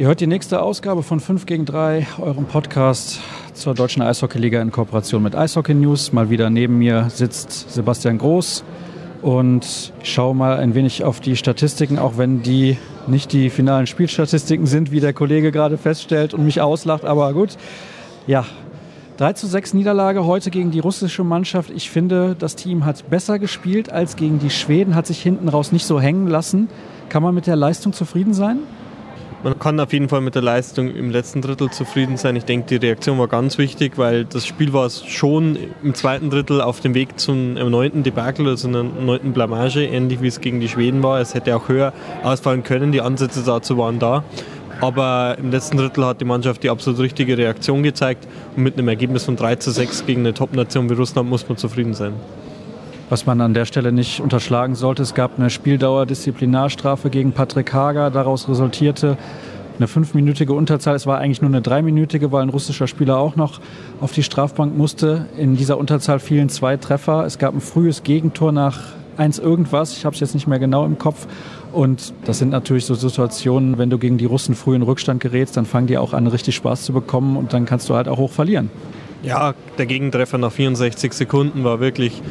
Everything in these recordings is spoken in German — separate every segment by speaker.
Speaker 1: Ihr hört die nächste Ausgabe von 5 gegen 3, eurem Podcast zur Deutschen Eishockeyliga in Kooperation mit Eishockey News. Mal wieder neben mir sitzt Sebastian Groß und ich schaue mal ein wenig auf die Statistiken, auch wenn die nicht die finalen Spielstatistiken sind, wie der Kollege gerade feststellt und mich auslacht. Aber gut, ja, 3 zu 6 Niederlage heute gegen die russische Mannschaft. Ich finde, das Team hat besser gespielt als gegen die Schweden, hat sich hinten raus nicht so hängen lassen. Kann man mit der Leistung zufrieden sein?
Speaker 2: Man kann auf jeden Fall mit der Leistung im letzten Drittel zufrieden sein. Ich denke, die Reaktion war ganz wichtig, weil das Spiel war schon im zweiten Drittel auf dem Weg zum erneuten Debakel, also einer erneuten Blamage, ähnlich wie es gegen die Schweden war. Es hätte auch höher ausfallen können, die Ansätze dazu waren da. Aber im letzten Drittel hat die Mannschaft die absolut richtige Reaktion gezeigt und mit einem Ergebnis von 3 zu 6 gegen eine Top-Nation wie Russland muss man zufrieden sein.
Speaker 1: Was man an der Stelle nicht unterschlagen sollte, es gab eine Spieldauer-Disziplinarstrafe gegen Patrick Hager. Daraus resultierte eine fünfminütige Unterzahl. Es war eigentlich nur eine dreiminütige, weil ein russischer Spieler auch noch auf die Strafbank musste. In dieser Unterzahl fielen zwei Treffer. Es gab ein frühes Gegentor nach eins irgendwas. Ich habe es jetzt nicht mehr genau im Kopf. Und das sind natürlich so Situationen, wenn du gegen die Russen früh in Rückstand gerätst, dann fangen die auch an, richtig Spaß zu bekommen und dann kannst du halt auch hoch verlieren.
Speaker 2: Ja, der Gegentreffer nach 64 Sekunden war wirklich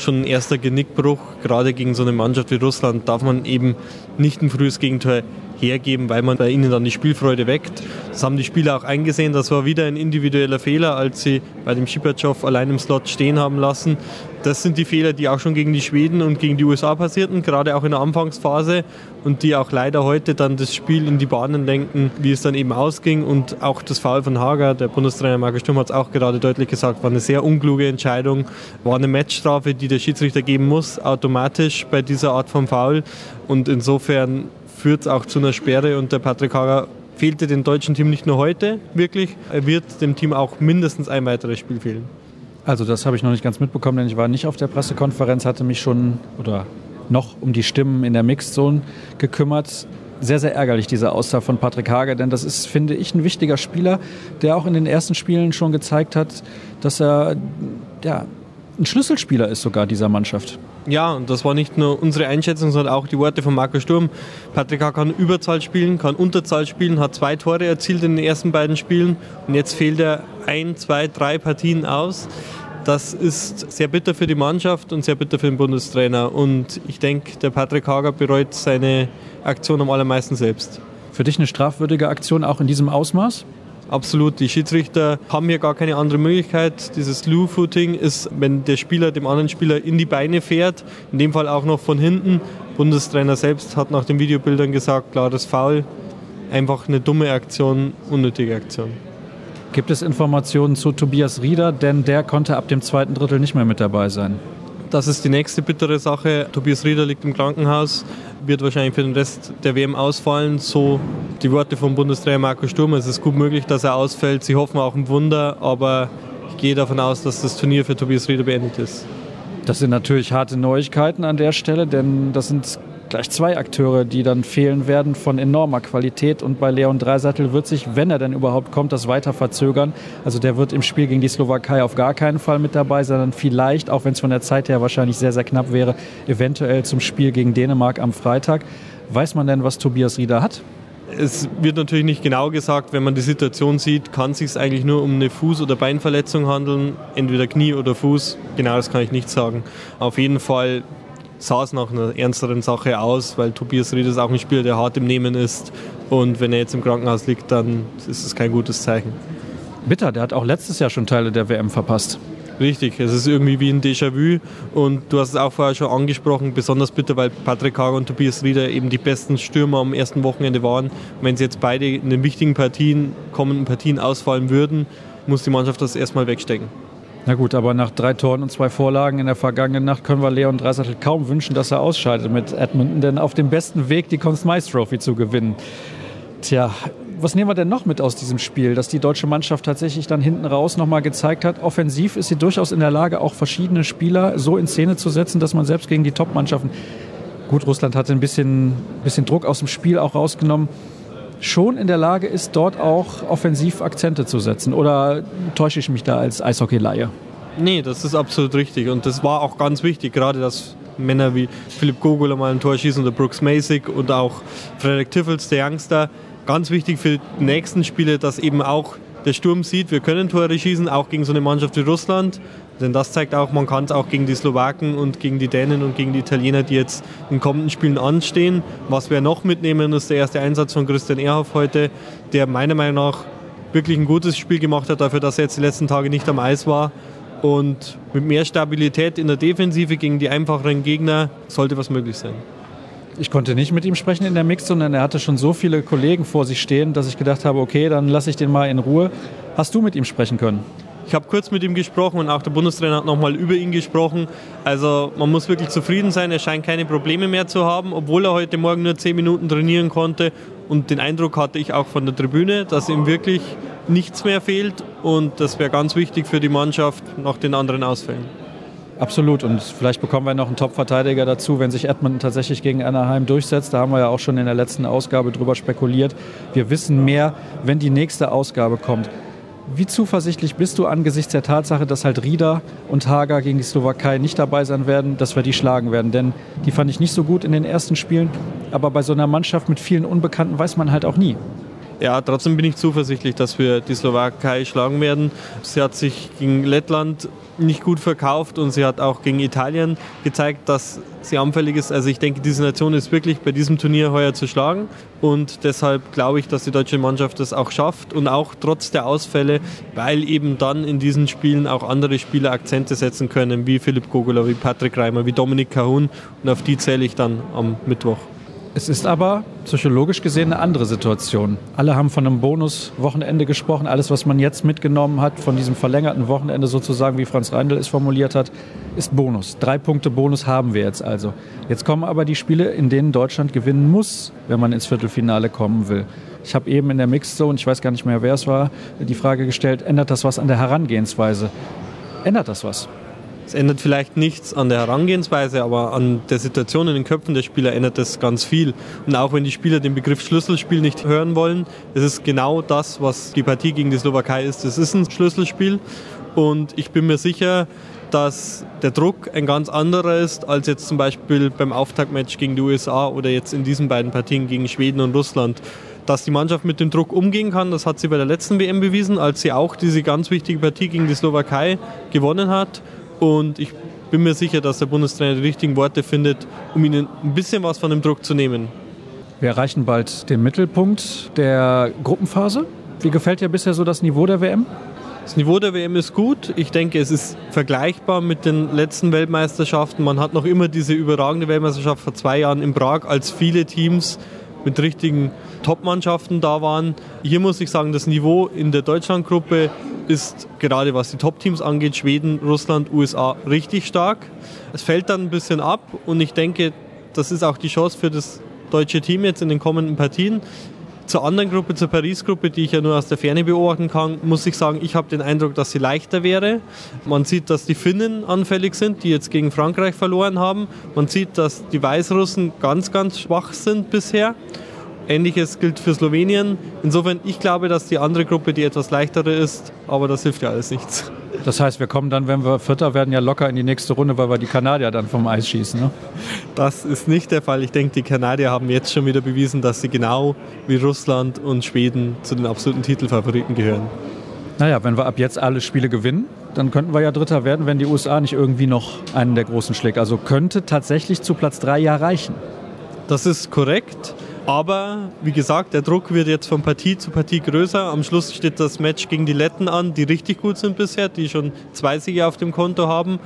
Speaker 2: schon ein erster Genickbruch. Gerade gegen so eine Mannschaft wie Russland darf man eben nicht ein frühes Gegentor hergeben, weil man bei ihnen dann die Spielfreude weckt. Das haben die Spieler auch eingesehen. Das war wieder ein individueller Fehler, als sie bei dem Schipatschow allein im Slot stehen haben lassen. Das sind die Fehler, die auch schon gegen die Schweden und gegen die USA passierten, gerade auch in der Anfangsphase und die auch leider heute dann das Spiel in die Bahnen lenken, wie es dann eben ausging. Und auch das Foul von Hager, der Bundestrainer Markus Sturm hat es auch gerade deutlich gesagt, war eine sehr unkluge Entscheidung, war eine Matchstrafe, die der Schiedsrichter geben muss, automatisch bei dieser Art von Foul. Und insofern führt es auch zu einer Sperre und der Patrick Hager fehlte dem deutschen Team nicht nur heute wirklich, er wird dem Team auch mindestens ein weiteres Spiel fehlen.
Speaker 1: Also das habe ich noch nicht ganz mitbekommen, denn ich war nicht auf der Pressekonferenz, hatte mich schon oder noch um die Stimmen in der Mixed Zone gekümmert. Sehr, sehr ärgerlich, diese Aussage von Patrick Hager, denn das ist, finde ich, ein wichtiger Spieler, der auch in den ersten Spielen schon gezeigt hat, dass er ja, ein Schlüsselspieler ist sogar dieser Mannschaft.
Speaker 2: Ja, und das war nicht nur unsere Einschätzung, sondern auch die Worte von Marco Sturm. Patrick H. kann Überzahl spielen, kann Unterzahl spielen, hat zwei Tore erzielt in den ersten beiden Spielen und jetzt fehlt er ein, zwei, drei Partien aus. Das ist sehr bitter für die Mannschaft und sehr bitter für den Bundestrainer. Und ich denke, der Patrick Hager bereut seine Aktion am allermeisten selbst.
Speaker 1: Für dich eine strafwürdige Aktion auch in diesem Ausmaß?
Speaker 2: Absolut. Die Schiedsrichter haben hier gar keine andere Möglichkeit. Dieses Slew-Footing ist, wenn der Spieler dem anderen Spieler in die Beine fährt, in dem Fall auch noch von hinten. Bundestrainer selbst hat nach den Videobildern gesagt, klares Foul. Einfach eine dumme Aktion, unnötige Aktion.
Speaker 1: Gibt es Informationen zu Tobias Rieder? Denn der konnte ab dem zweiten Drittel nicht mehr mit dabei sein.
Speaker 2: Das ist die nächste bittere Sache. Tobias Rieder liegt im Krankenhaus, wird wahrscheinlich für den Rest der WM ausfallen. So die Worte vom Bundestrainer Marco Sturm. Es ist gut möglich, dass er ausfällt. Sie hoffen auch ein Wunder, aber ich gehe davon aus, dass das Turnier für Tobias Rieder beendet ist.
Speaker 1: Das sind natürlich harte Neuigkeiten an der Stelle, denn das sind gleich zwei Akteure, die dann fehlen werden von enormer Qualität. Und bei Leon Dreisattel wird sich, wenn er denn überhaupt kommt, das weiter verzögern. Also der wird im Spiel gegen die Slowakei auf gar keinen Fall mit dabei, sondern vielleicht, auch wenn es von der Zeit her wahrscheinlich sehr, sehr knapp wäre, eventuell zum Spiel gegen Dänemark am Freitag. Weiß man denn, was Tobias Rieder hat?
Speaker 2: Es wird natürlich nicht genau gesagt, wenn man die Situation sieht, kann es sich eigentlich nur um eine Fuß- oder Beinverletzung handeln, entweder Knie oder Fuß. Genau das kann ich nicht sagen. Auf jeden Fall sah es nach einer ernsteren Sache aus, weil Tobias Ried ist auch ein Spieler, der hart im Nehmen ist. Und wenn er jetzt im Krankenhaus liegt, dann ist es kein gutes Zeichen.
Speaker 1: Bitter, der hat auch letztes Jahr schon Teile der WM verpasst.
Speaker 2: Richtig, es ist irgendwie wie ein Déjà-vu und du hast es auch vorher schon angesprochen, besonders bitter, weil Patrick Hager und Tobias Rieder eben die besten Stürmer am ersten Wochenende waren. Wenn sie jetzt beide in den wichtigen Partien, kommenden Partien ausfallen würden, muss die Mannschaft das erstmal wegstecken.
Speaker 1: Na gut, aber nach drei Toren und zwei Vorlagen in der vergangenen Nacht können wir Leon Dreisattel kaum wünschen, dass er ausscheidet mit Edmonton, denn auf dem besten Weg, die Conn Smythe Trophy zu gewinnen. Tja, was nehmen wir denn noch mit aus diesem Spiel, dass die deutsche Mannschaft tatsächlich dann hinten raus nochmal gezeigt hat? Offensiv ist sie durchaus in der Lage, auch verschiedene Spieler so in Szene zu setzen, dass man selbst gegen die Top-Mannschaften, gut, Russland hatte ein bisschen, bisschen Druck aus dem Spiel auch rausgenommen, schon in der Lage ist, dort auch offensiv Akzente zu setzen? Oder täusche ich mich da als Eishockey-Laie?
Speaker 2: Nee, das ist absolut richtig. Und das war auch ganz wichtig, gerade dass Männer wie Philipp Gogol mal ein Tor schießen oder Brooks Masik und auch Frederik Tiffels, der Youngster, ganz wichtig für die nächsten Spiele, dass eben auch der Sturm sieht, wir können Tore schießen, auch gegen so eine Mannschaft wie Russland. Denn das zeigt auch, man kann es auch gegen die Slowaken und gegen die Dänen und gegen die Italiener, die jetzt in kommenden Spielen anstehen. Was wir noch mitnehmen, ist der erste Einsatz von Christian Ehrhoff heute, der meiner Meinung nach wirklich ein gutes Spiel gemacht hat, dafür, dass er jetzt die letzten Tage nicht am Eis war. Und mit mehr Stabilität in der Defensive gegen die einfacheren Gegner sollte was möglich sein.
Speaker 1: Ich konnte nicht mit ihm sprechen in der Mix, sondern er hatte schon so viele Kollegen vor sich stehen, dass ich gedacht habe, okay, dann lasse ich den mal in Ruhe. Hast du mit ihm sprechen können?
Speaker 2: Ich habe kurz mit ihm gesprochen und auch der Bundestrainer hat nochmal über ihn gesprochen. Also man muss wirklich zufrieden sein. Er scheint keine Probleme mehr zu haben, obwohl er heute Morgen nur zehn Minuten trainieren konnte. Und den Eindruck hatte ich auch von der Tribüne, dass ihm wirklich nichts mehr fehlt. Und das wäre ganz wichtig für die Mannschaft nach den anderen Ausfällen.
Speaker 1: Absolut. Und vielleicht bekommen wir noch einen Top-Verteidiger dazu, wenn sich Edmund tatsächlich gegen Anaheim durchsetzt. Da haben wir ja auch schon in der letzten Ausgabe drüber spekuliert. Wir wissen mehr, wenn die nächste Ausgabe kommt. Wie zuversichtlich bist du angesichts der Tatsache, dass halt Rieder und Hager gegen die Slowakei nicht dabei sein werden, dass wir die schlagen werden? Denn die fand ich nicht so gut in den ersten Spielen. Aber bei so einer Mannschaft mit vielen Unbekannten weiß man halt auch nie.
Speaker 2: Ja, trotzdem bin ich zuversichtlich, dass wir die Slowakei schlagen werden. Sie hat sich gegen Lettland nicht gut verkauft und sie hat auch gegen Italien gezeigt, dass sie anfällig ist. Also ich denke, diese Nation ist wirklich bei diesem Turnier heuer zu schlagen und deshalb glaube ich, dass die deutsche Mannschaft das auch schafft und auch trotz der Ausfälle, weil eben dann in diesen Spielen auch andere Spieler Akzente setzen können, wie Philipp Gogola, wie Patrick Reimer, wie Dominik Kahun und auf die zähle ich dann am Mittwoch.
Speaker 1: Es ist aber psychologisch gesehen eine andere Situation. Alle haben von einem Bonus-Wochenende gesprochen. Alles, was man jetzt mitgenommen hat, von diesem verlängerten Wochenende sozusagen, wie Franz Reindl es formuliert hat, ist Bonus. Drei Punkte Bonus haben wir jetzt also. Jetzt kommen aber die Spiele, in denen Deutschland gewinnen muss, wenn man ins Viertelfinale kommen will. Ich habe eben in der Mixed Zone, ich weiß gar nicht mehr, wer es war, die Frage gestellt, ändert das was an der Herangehensweise? Ändert das was?
Speaker 2: Es ändert vielleicht nichts an der Herangehensweise, aber an der Situation in den Köpfen der Spieler ändert das ganz viel. Und auch wenn die Spieler den Begriff Schlüsselspiel nicht hören wollen, es ist genau das, was die Partie gegen die Slowakei ist. Es ist ein Schlüsselspiel und ich bin mir sicher, dass der Druck ein ganz anderer ist als jetzt zum Beispiel beim Auftaktmatch gegen die USA oder jetzt in diesen beiden Partien gegen Schweden und Russland. Dass die Mannschaft mit dem Druck umgehen kann, das hat sie bei der letzten WM bewiesen, als sie auch diese ganz wichtige Partie gegen die Slowakei gewonnen hat. Und ich bin mir sicher, dass der Bundestrainer die richtigen Worte findet, um ihnen ein bisschen was von dem Druck zu nehmen.
Speaker 1: Wir erreichen bald den Mittelpunkt der Gruppenphase. Wie gefällt dir bisher so das Niveau der WM?
Speaker 2: Das Niveau der WM ist gut. Ich denke, es ist vergleichbar mit den letzten Weltmeisterschaften. Man hat noch immer diese überragende Weltmeisterschaft vor zwei Jahren in Prag, als viele Teams mit richtigen Top-Mannschaften da waren. Hier muss ich sagen, das Niveau in der Deutschlandgruppe ist gerade was die Top-Teams angeht, Schweden, Russland, USA, richtig stark. Es fällt dann ein bisschen ab und ich denke, das ist auch die Chance für das deutsche Team jetzt in den kommenden Partien. Zur anderen Gruppe, zur Paris-Gruppe, die ich ja nur aus der Ferne beobachten kann, muss ich sagen, ich habe den Eindruck, dass sie leichter wäre. Man sieht, dass die Finnen anfällig sind, die jetzt gegen Frankreich verloren haben. Man sieht, dass die Weißrussen ganz, ganz schwach sind bisher. Ähnliches gilt für Slowenien. Insofern, ich glaube, dass die andere Gruppe die etwas leichtere ist, aber das hilft ja alles nichts.
Speaker 1: Das heißt, wir kommen dann, wenn wir Vierter werden, ja locker in die nächste Runde, weil wir die Kanadier dann vom Eis schießen. Ne?
Speaker 2: Das ist nicht der Fall. Ich denke, die Kanadier haben jetzt schon wieder bewiesen, dass sie genau wie Russland und Schweden zu den absoluten Titelfavoriten gehören.
Speaker 1: Naja, wenn wir ab jetzt alle Spiele gewinnen, dann könnten wir ja Dritter werden, wenn die USA nicht irgendwie noch einen der Großen schlägt. Also könnte tatsächlich zu Platz 3 ja reichen.
Speaker 2: Das ist korrekt. Aber wie gesagt, der Druck wird jetzt von Partie zu Partie größer. Am Schluss steht das Match gegen die Letten an, die richtig gut sind bisher, die schon zwei Siege auf dem Konto haben.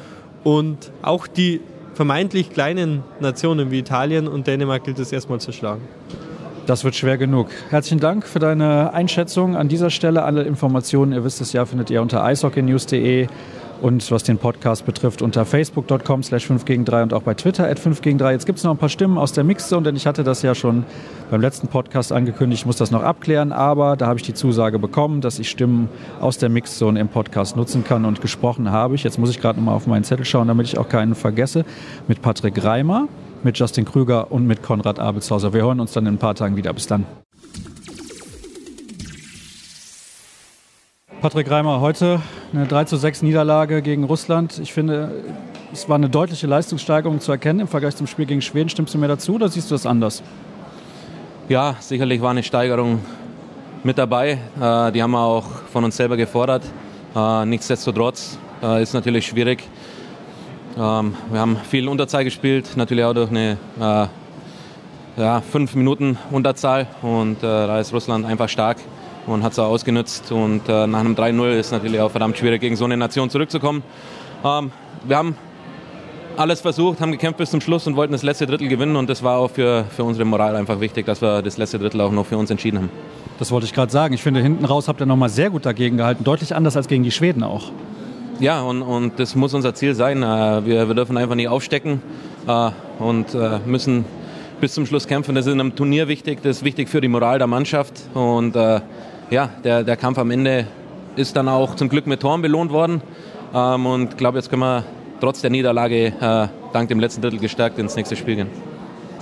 Speaker 2: Und auch die vermeintlich kleinen Nationen wie Italien und Dänemark gilt es erstmal zu schlagen.
Speaker 1: Das wird schwer genug. Herzlichen Dank für deine Einschätzung an dieser Stelle. Alle Informationen, ihr wisst es ja, findet ihr unter eishockeynews.de und was den Podcast betrifft unter facebook.com slash 5 gegen 3 und auch bei Twitter at 5 gegen 3. Jetzt gibt es noch ein paar Stimmen aus der Mixzone, denn ich hatte das ja schon beim letzten Podcast angekündigt, ich muss das noch abklären, aber da habe ich die Zusage bekommen, dass ich Stimmen aus der Mixzone im Podcast nutzen kann und gesprochen habe ich. Jetzt muss ich gerade nochmal auf meinen Zettel schauen, damit ich auch keinen vergesse, mit Patrick Reimer, mit Justin Krüger und mit Konrad Abelshauser. Wir hören uns dann in ein paar Tagen wieder. Bis dann. Patrick Reimer, heute eine 3 zu 6 Niederlage gegen Russland. Ich finde, es war eine deutliche Leistungssteigerung zu erkennen im Vergleich zum Spiel gegen Schweden. Stimmst du mir dazu oder siehst du das anders?
Speaker 3: Ja, sicherlich war eine Steigerung mit dabei. Äh, die haben wir auch von uns selber gefordert. Äh, nichtsdestotrotz äh, ist natürlich schwierig. Ähm, wir haben viel Unterzahl gespielt, natürlich auch durch eine äh, ja, fünf Minuten Unterzahl und da ist Russland einfach stark und hat es auch ausgenutzt. Und äh, nach einem 3-0 ist natürlich auch verdammt schwierig, gegen so eine Nation zurückzukommen. Ähm, wir haben alles versucht, haben gekämpft bis zum Schluss und wollten das letzte Drittel gewinnen. Und das war auch für, für unsere Moral einfach wichtig, dass wir das letzte Drittel auch noch für uns entschieden haben.
Speaker 1: Das wollte ich gerade sagen. Ich finde, hinten raus habt ihr nochmal sehr gut dagegen gehalten. Deutlich anders als gegen die Schweden auch.
Speaker 3: Ja, und, und das muss unser Ziel sein. Äh, wir, wir dürfen einfach nicht aufstecken äh, und äh, müssen bis zum Schluss kämpfen. Das ist in einem Turnier wichtig. Das ist wichtig für die Moral der Mannschaft. Und ja, der, der Kampf am Ende ist dann auch zum Glück mit Toren belohnt worden. Ähm, und ich glaube, jetzt können wir trotz der Niederlage äh, dank dem letzten Drittel gestärkt ins nächste Spiel gehen.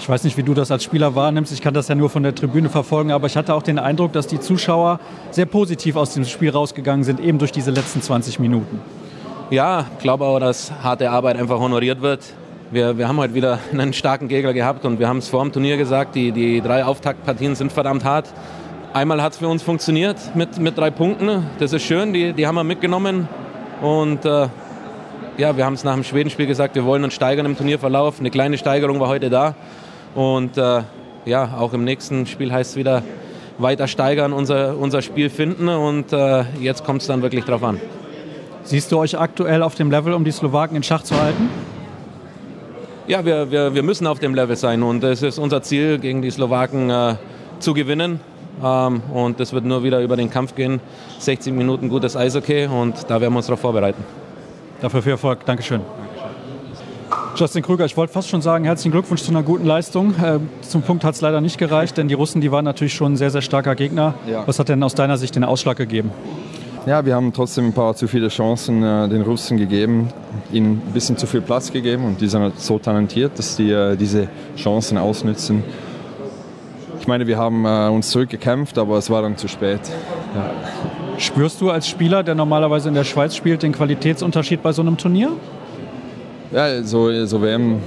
Speaker 1: Ich weiß nicht, wie du das als Spieler wahrnimmst. Ich kann das ja nur von der Tribüne verfolgen, aber ich hatte auch den Eindruck, dass die Zuschauer sehr positiv aus dem Spiel rausgegangen sind, eben durch diese letzten 20 Minuten.
Speaker 3: Ja, ich glaube auch, dass harte Arbeit einfach honoriert wird. Wir, wir haben heute wieder einen starken Gegner gehabt und wir haben es vor dem Turnier gesagt, die, die drei Auftaktpartien sind verdammt hart. Einmal hat es für uns funktioniert mit, mit drei Punkten. Das ist schön, die, die haben wir mitgenommen. Und äh, ja, wir haben es nach dem Schwedenspiel gesagt, wir wollen uns steigern im Turnierverlauf. Eine kleine Steigerung war heute da. Und äh, ja, auch im nächsten Spiel heißt es wieder weiter steigern, unser, unser Spiel finden. Und äh, jetzt kommt es dann wirklich drauf an.
Speaker 1: Siehst du euch aktuell auf dem Level, um die Slowaken in Schach zu halten?
Speaker 3: Ja, wir, wir, wir müssen auf dem Level sein. Und es ist unser Ziel, gegen die Slowaken äh, zu gewinnen. Ähm, und das wird nur wieder über den Kampf gehen. 60 Minuten gutes Eishockey und da werden wir uns darauf vorbereiten.
Speaker 1: Dafür viel Erfolg. Dankeschön. Justin Krüger, ich wollte fast schon sagen, herzlichen Glückwunsch zu einer guten Leistung. Äh, zum Punkt hat es leider nicht gereicht, denn die Russen, die waren natürlich schon ein sehr, sehr starker Gegner. Ja. Was hat denn aus deiner Sicht den Ausschlag gegeben?
Speaker 4: Ja, wir haben trotzdem ein paar zu viele Chancen äh, den Russen gegeben, ihnen ein bisschen zu viel Platz gegeben und die sind halt so talentiert, dass die äh, diese Chancen ausnützen. Ich meine, wir haben äh, uns zurückgekämpft, aber es war dann zu spät. Ja.
Speaker 1: Spürst du als Spieler, der normalerweise in der Schweiz spielt, den Qualitätsunterschied bei so einem Turnier?
Speaker 4: Ja, so, so WM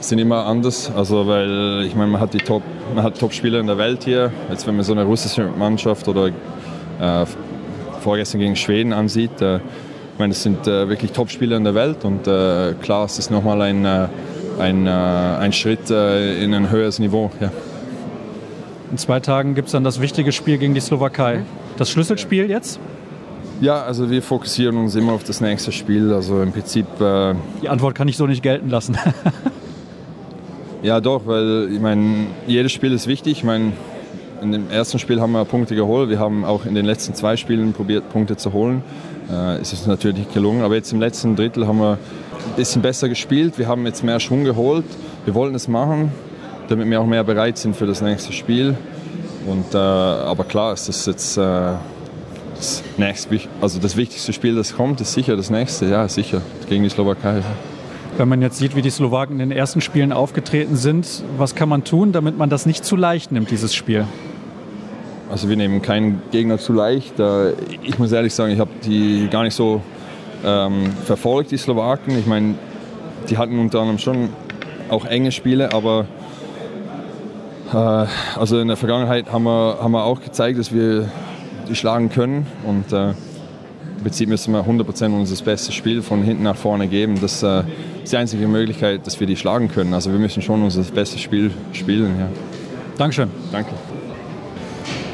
Speaker 4: sind immer anders. Also, weil ich meine, man hat die Top, man hat Top-Spieler in der Welt hier. Jetzt, wenn man so eine russische Mannschaft oder äh, vorgestern gegen Schweden ansieht, äh, ich meine, das sind äh, wirklich Top-Spieler in der Welt und äh, klar, es ist nochmal ein, äh, ein, äh, ein Schritt in ein höheres Niveau. Ja.
Speaker 1: In zwei Tagen gibt es dann das wichtige Spiel gegen die Slowakei. Das Schlüsselspiel jetzt?
Speaker 4: Ja, also wir fokussieren uns immer auf das nächste Spiel. Also im Prinzip. Äh
Speaker 1: Die Antwort kann ich so nicht gelten lassen.
Speaker 4: ja, doch, weil ich meine, jedes Spiel ist wichtig. Ich meine, in dem ersten Spiel haben wir Punkte geholt. Wir haben auch in den letzten zwei Spielen probiert, Punkte zu holen. Äh, es ist natürlich gelungen, aber jetzt im letzten Drittel haben wir ein bisschen besser gespielt. Wir haben jetzt mehr Schwung geholt. Wir wollten es machen, damit wir auch mehr bereit sind für das nächste Spiel. Und, äh, aber klar ist das jetzt äh, das, nächste, also das wichtigste Spiel, das kommt, ist sicher das nächste, ja sicher, gegen die Slowakei.
Speaker 1: Wenn man jetzt sieht, wie die Slowaken in den ersten Spielen aufgetreten sind, was kann man tun, damit man das nicht zu leicht nimmt, dieses Spiel?
Speaker 4: Also wir nehmen keinen Gegner zu leicht. Ich muss ehrlich sagen, ich habe die gar nicht so ähm, verfolgt, die Slowaken. Ich meine, die hatten unter anderem schon auch enge Spiele, aber äh, also in der Vergangenheit haben wir, haben wir auch gezeigt, dass wir die schlagen können und äh, im Prinzip müssen wir 100% unser bestes Spiel von hinten nach vorne geben. Das äh, ist die einzige Möglichkeit, dass wir die schlagen können. Also wir müssen schon unser bestes Spiel spielen. Ja.
Speaker 1: Dankeschön.
Speaker 4: Danke.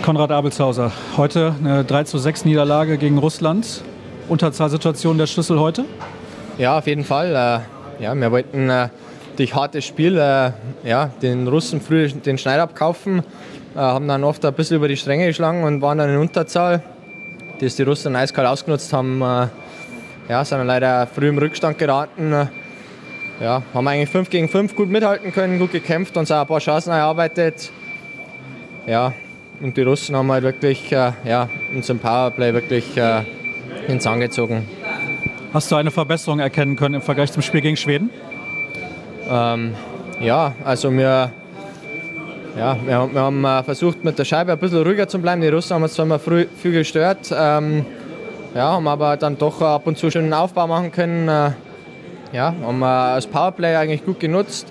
Speaker 1: Konrad Abelshauser, heute eine 3 zu 6 Niederlage gegen Russland. Unterzahlsituation der Schlüssel heute?
Speaker 5: Ja, auf jeden Fall. Äh, ja, wir wollten äh, durch hartes Spiel äh, ja, den Russen früh den Schneid abkaufen, äh, haben dann oft ein bisschen über die Stränge geschlagen und waren dann in Unterzahl. Das die Russen eiskalt ausgenutzt haben, äh, ja, sind dann leider früh im Rückstand geraten. Ja, haben eigentlich 5 gegen 5 gut mithalten können, gut gekämpft, uns auch ein paar Chancen erarbeitet. Ja, und die Russen haben halt wirklich äh, ja, uns im Powerplay wirklich äh, ins Angezogen.
Speaker 1: Hast du eine Verbesserung erkennen können im Vergleich zum Spiel gegen Schweden?
Speaker 5: Ähm, ja, also wir, ja, wir, wir haben äh, versucht mit der Scheibe ein bisschen ruhiger zu bleiben. Die Russen haben uns zwar mal früh, viel gestört, ähm, ja, haben aber dann doch ab und zu schon einen Aufbau machen können. Äh, ja, haben äh, das Powerplay eigentlich gut genutzt.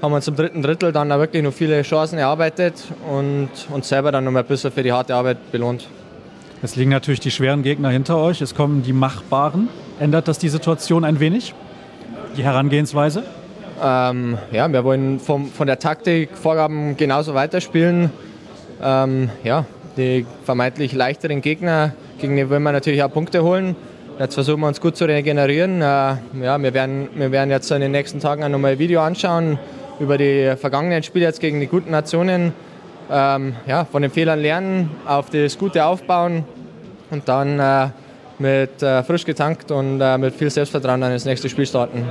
Speaker 5: haben wir uns im dritten Drittel dann auch wirklich noch viele Chancen erarbeitet und uns selber dann noch ein bisschen für die harte Arbeit belohnt.
Speaker 1: Es liegen natürlich die schweren Gegner hinter euch. Es kommen die machbaren. Ändert das die Situation ein wenig? Die Herangehensweise?
Speaker 5: Ähm, ja, wir wollen vom, von der Taktik Vorgaben genauso weiterspielen. Ähm, ja, die vermeintlich leichteren Gegner, gegen die wollen wir natürlich auch Punkte holen. Jetzt versuchen wir uns gut zu regenerieren. Äh, ja, wir, werden, wir werden jetzt in den nächsten Tagen auch nochmal ein Video anschauen über die vergangenen Spiele jetzt gegen die guten Nationen. Ähm, ja, von den Fehlern lernen, auf das Gute aufbauen und dann äh, mit äh, frisch getankt und äh, mit viel Selbstvertrauen dann ins nächste Spiel starten.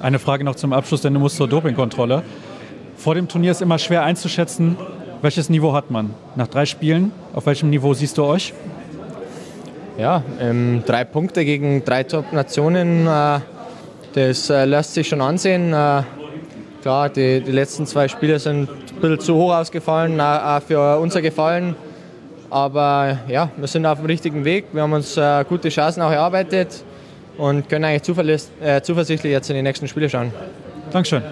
Speaker 1: Eine Frage noch zum Abschluss, denn du musst zur Dopingkontrolle. Vor dem Turnier ist immer schwer einzuschätzen, welches Niveau hat man. Nach drei Spielen, auf welchem Niveau siehst du euch?
Speaker 5: Ja, ähm, drei Punkte gegen drei Top-Nationen, äh, das äh, lässt sich schon ansehen. Äh, klar, die, die, letzten zwei Spiele sind ein bisschen zu hoch ausgefallen, auch für unser Gefallen. Aber ja, wir sind auf dem richtigen Weg. Wir haben uns äh, gute Chancen auch erarbeitet und können eigentlich äh, zuversichtlich jetzt in die nächsten Spiele schauen.
Speaker 1: Dankeschön.